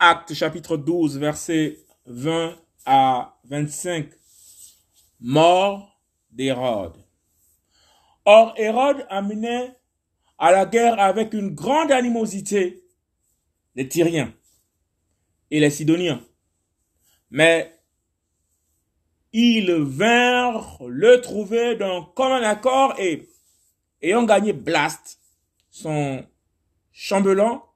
Acte chapitre 12, versets 20 à 25. Mort d'Hérode. Or, Hérode amenait à la guerre avec une grande animosité les Tyriens et les Sidoniens. Mais ils vinrent le trouver d'un commun accord et ayant gagné Blast, son chambellan,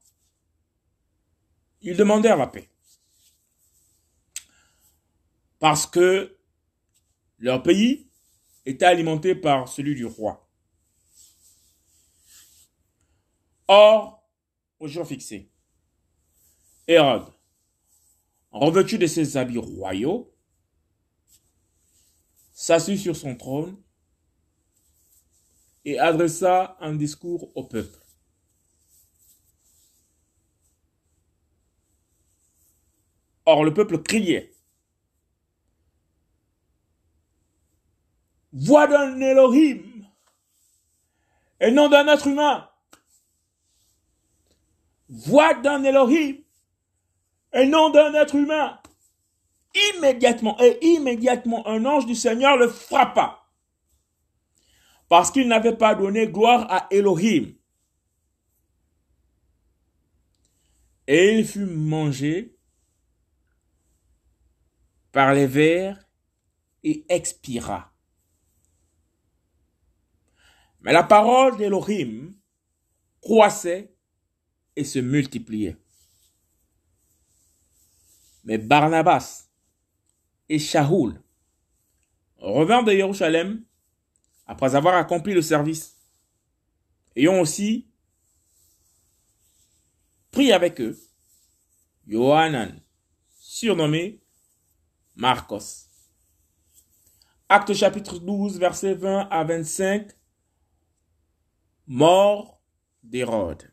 ils demandèrent la paix. Parce que leur pays était alimenté par celui du roi. Or, au jour fixé, Hérode, revêtu de ses habits royaux, s'assit sur son trône et adressa un discours au peuple. Or, le peuple criait. Voix d'un Elohim et non d'un être humain. Voix d'un Elohim et non d'un être humain. Immédiatement, et immédiatement, un ange du Seigneur le frappa. Parce qu'il n'avait pas donné gloire à Elohim. Et il fut mangé par les vers et expira. Mais la parole d'Elohim croissait et se multipliait. Mais Barnabas et Shaoul revinrent de Jérusalem après avoir accompli le service, ayant aussi pris avec eux Johanan, surnommé Marcos. Acte chapitre 12, versets 20 à 25. Mort d'Hérode.